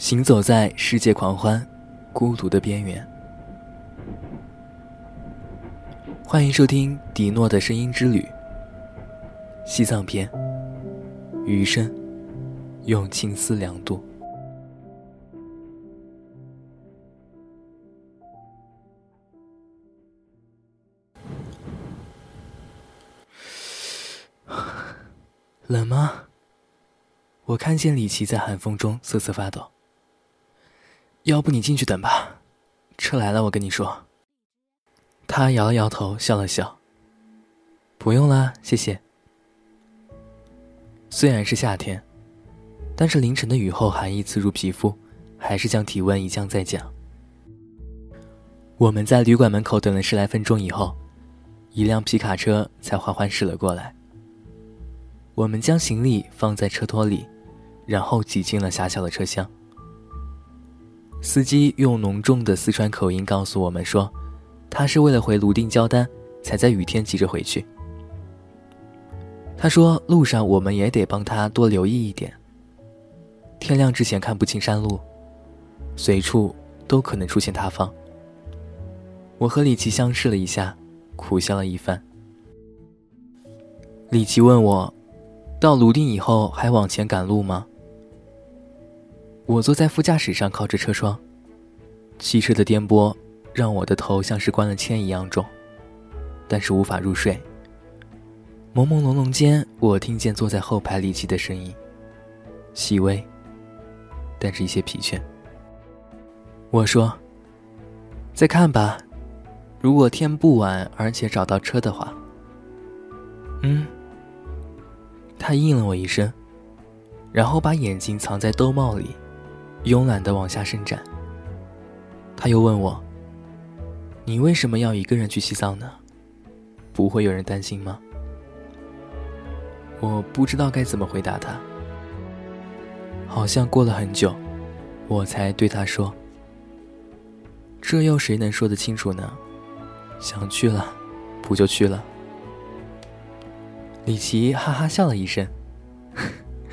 行走在世界狂欢、孤独的边缘。欢迎收听迪诺的声音之旅。西藏篇，余生，用青丝凉度。冷吗？我看见李琦在寒风中瑟瑟发抖。要不你进去等吧，车来了我跟你说。他摇了摇头，笑了笑。不用了，谢谢。虽然是夏天，但是凌晨的雨后寒意刺入皮肤，还是将体温一降再降。我们在旅馆门口等了十来分钟以后，一辆皮卡车才缓缓驶了过来。我们将行李放在车托里，然后挤进了狭小的车厢。司机用浓重的四川口音告诉我们说，他是为了回泸定交单，才在雨天急着回去。他说路上我们也得帮他多留意一点。天亮之前看不清山路，随处都可能出现塌方。我和李琦相视了一下，苦笑了一番。李琦问我，到泸定以后还往前赶路吗？我坐在副驾驶上，靠着车窗。汽车的颠簸让我的头像是关了铅一样重，但是无法入睡。朦朦胧胧间，我听见坐在后排李琦的声音，细微，但是一些疲倦。我说：“再看吧，如果天不晚，而且找到车的话。”嗯。他应了我一声，然后把眼睛藏在兜帽里。慵懒的往下伸展。他又问我：“你为什么要一个人去西藏呢？不会有人担心吗？”我不知道该怎么回答他。好像过了很久，我才对他说：“这又谁能说得清楚呢？想去了，不就去了？”李琦哈哈笑了一声：“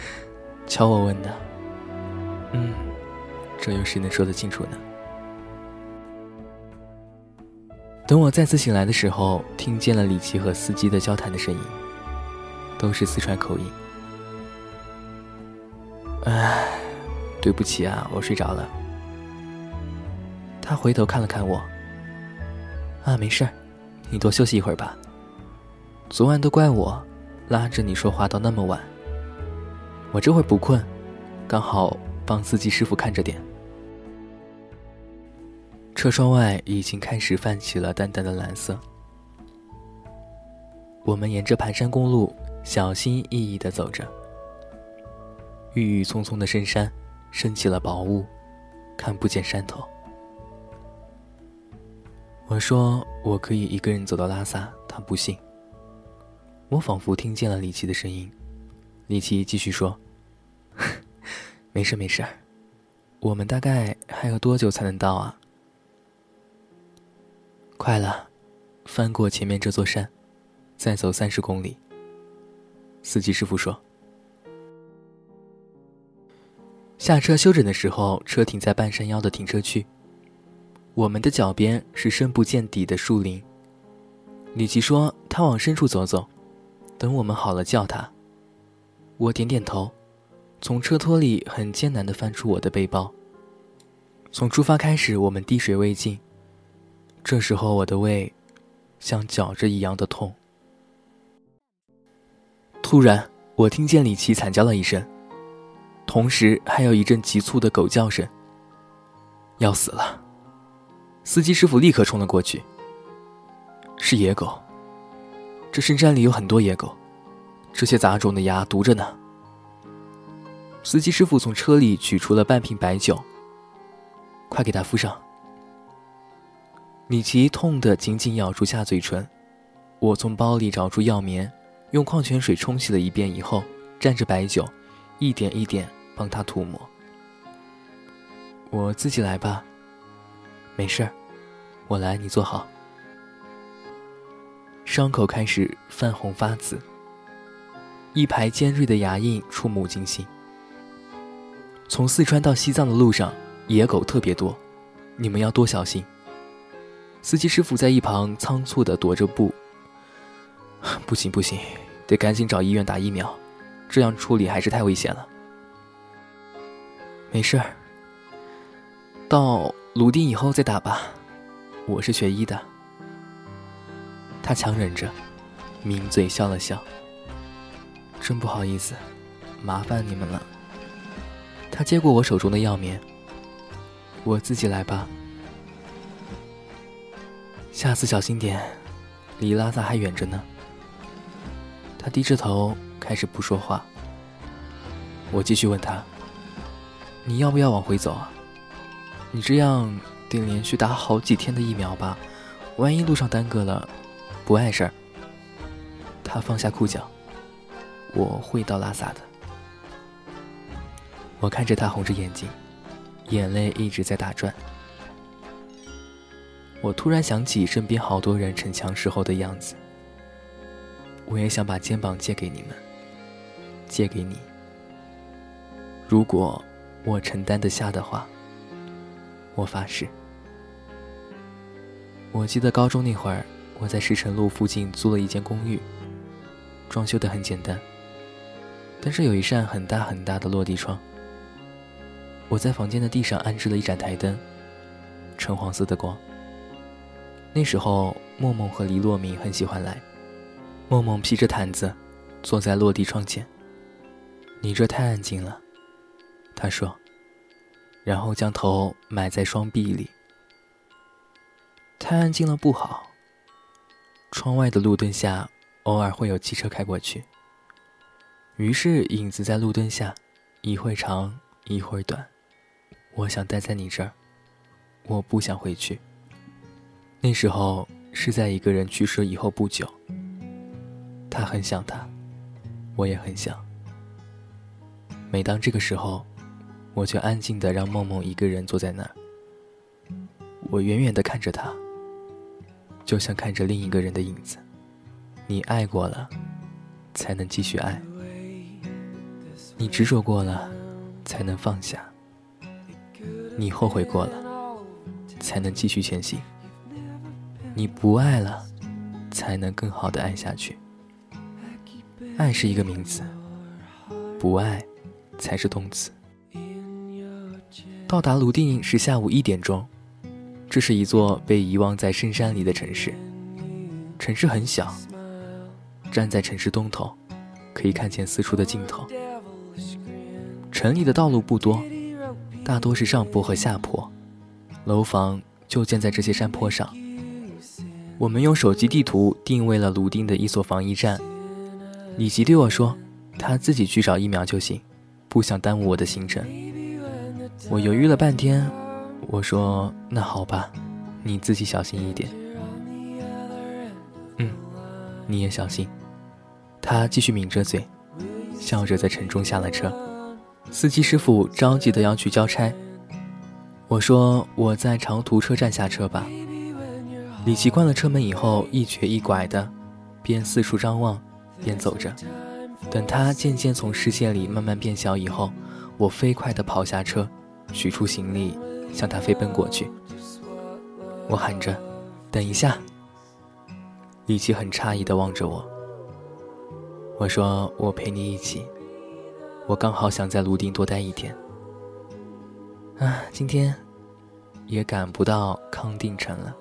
瞧我问的，嗯。”这又谁能说得清楚呢？等我再次醒来的时候，听见了李琦和司机的交谈的声音，都是四川口音。唉，对不起啊，我睡着了。他回头看了看我，啊，没事儿，你多休息一会儿吧。昨晚都怪我，拉着你说话到那么晚。我这会儿不困，刚好帮司机师傅看着点。车窗外已经开始泛起了淡淡的蓝色。我们沿着盘山公路小心翼翼地走着。郁郁葱葱的深山升起了薄雾，看不见山头。我说我可以一个人走到拉萨，他不信。我仿佛听见了李琦的声音。李琦继续说：“ 没事没事，我们大概还有多久才能到啊？”快了，翻过前面这座山，再走三十公里。司机师傅说：“下车休整的时候，车停在半山腰的停车区。我们的脚边是深不见底的树林。李琦说他往深处走走，等我们好了叫他。我点点头，从车托里很艰难地翻出我的背包。从出发开始，我们滴水未进。”这时候，我的胃像绞着一样的痛。突然，我听见李琦惨叫了一声，同时还有一阵急促的狗叫声。要死了！司机师傅立刻冲了过去。是野狗。这深山里有很多野狗，这些杂种的牙毒着呢。司机师傅从车里取出了半瓶白酒，快给他敷上。米奇痛得紧紧咬住下嘴唇，我从包里找出药棉，用矿泉水冲洗了一遍以后，蘸着白酒，一点一点帮他涂抹。我自己来吧，没事儿，我来，你坐好。伤口开始泛红发紫，一排尖锐的牙印触目惊心。从四川到西藏的路上，野狗特别多，你们要多小心。司机师傅在一旁仓促地踱着步。不行不行，得赶紧找医院打疫苗，这样处理还是太危险了。没事儿，到泸定以后再打吧，我是学医的。他强忍着，抿嘴笑了笑。真不好意思，麻烦你们了。他接过我手中的药棉，我自己来吧。下次小心点，离拉萨还远着呢。他低着头，开始不说话。我继续问他：“你要不要往回走啊？你这样得连续打好几天的疫苗吧？万一路上耽搁了，不碍事儿。”他放下裤脚：“我会到拉萨的。”我看着他红着眼睛，眼泪一直在打转。我突然想起身边好多人逞强时候的样子，我也想把肩膀借给你们，借给你。如果我承担得下的话，我发誓。我记得高中那会儿，我在石城路附近租了一间公寓，装修的很简单，但是有一扇很大很大的落地窗。我在房间的地上安置了一盏台灯，橙黄色的光。那时候，梦梦和黎洛明很喜欢来。梦梦披着毯子，坐在落地窗前。你这太安静了，他说，然后将头埋在双臂里。太安静了不好。窗外的路灯下，偶尔会有汽车开过去。于是影子在路灯下，一会儿长，一会儿短。我想待在你这儿，我不想回去。那时候是在一个人去世以后不久。他很想他，我也很想。每当这个时候，我就安静的让梦梦一个人坐在那儿。我远远的看着他，就像看着另一个人的影子。你爱过了，才能继续爱；你执着过了，才能放下。你后悔过了，才能继续前行。你不爱了，才能更好的爱下去。爱是一个名词，不爱才是动词。到达泸定是下午一点钟，这是一座被遗忘在深山里的城市。城市很小，站在城市东头，可以看见四处的尽头。城里的道路不多。大多是上坡和下坡，楼房就建在这些山坡上。我们用手机地图定位了泸定的一所防疫站。李吉对我说：“他自己去找疫苗就行，不想耽误我的行程。”我犹豫了半天，我说：“那好吧，你自己小心一点。”嗯，你也小心。他继续抿着嘴，笑着在城中下了车。司机师傅着急的要去交差，我说我在长途车站下车吧。李奇关了车门以后，一瘸一拐的，边四处张望，边走着。等他渐渐从视线里慢慢变小以后，我飞快的跑下车，取出行李，向他飞奔过去。我喊着：“等一下！”李奇很诧异的望着我。我说：“我陪你一起。”我刚好想在泸定多待一天，啊，今天也赶不到康定城了。